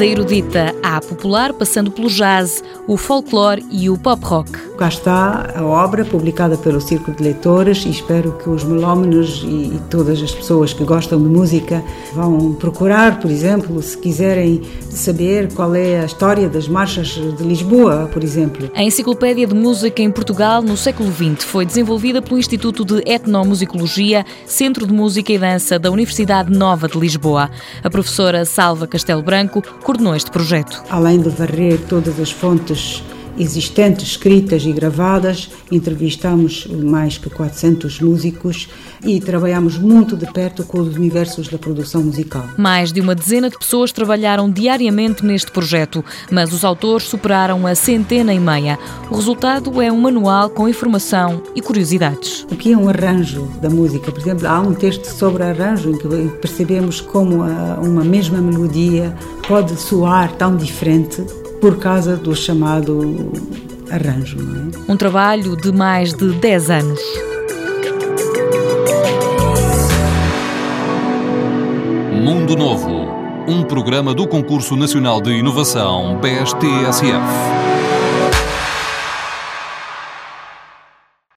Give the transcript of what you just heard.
Da erudita à popular, passando pelo jazz, o folclore e o pop rock. Cá está a obra publicada pelo Círculo de Leitores e espero que os melómenos e, e todas as pessoas que gostam de música vão procurar, por exemplo, se quiserem saber qual é a história das marchas de Lisboa, por exemplo. A Enciclopédia de Música em Portugal no século XX foi desenvolvida pelo Instituto de Etnomusicologia, Centro de Música e Dança da Universidade Nova de Lisboa. A professora Salva Castelo Branco coordenou este projeto. Além de varrer todas as fontes existentes, escritas e gravadas. Entrevistamos mais que 400 músicos e trabalhamos muito de perto com os universos da produção musical. Mais de uma dezena de pessoas trabalharam diariamente neste projeto, mas os autores superaram a centena e meia. O resultado é um manual com informação e curiosidades. O que é um arranjo da música? Por exemplo, há um texto sobre arranjo em que percebemos como uma mesma melodia pode soar tão diferente por causa do chamado arranjo. É? Um trabalho de mais de 10 anos. Mundo Novo, um programa do Concurso Nacional de Inovação BSTSF.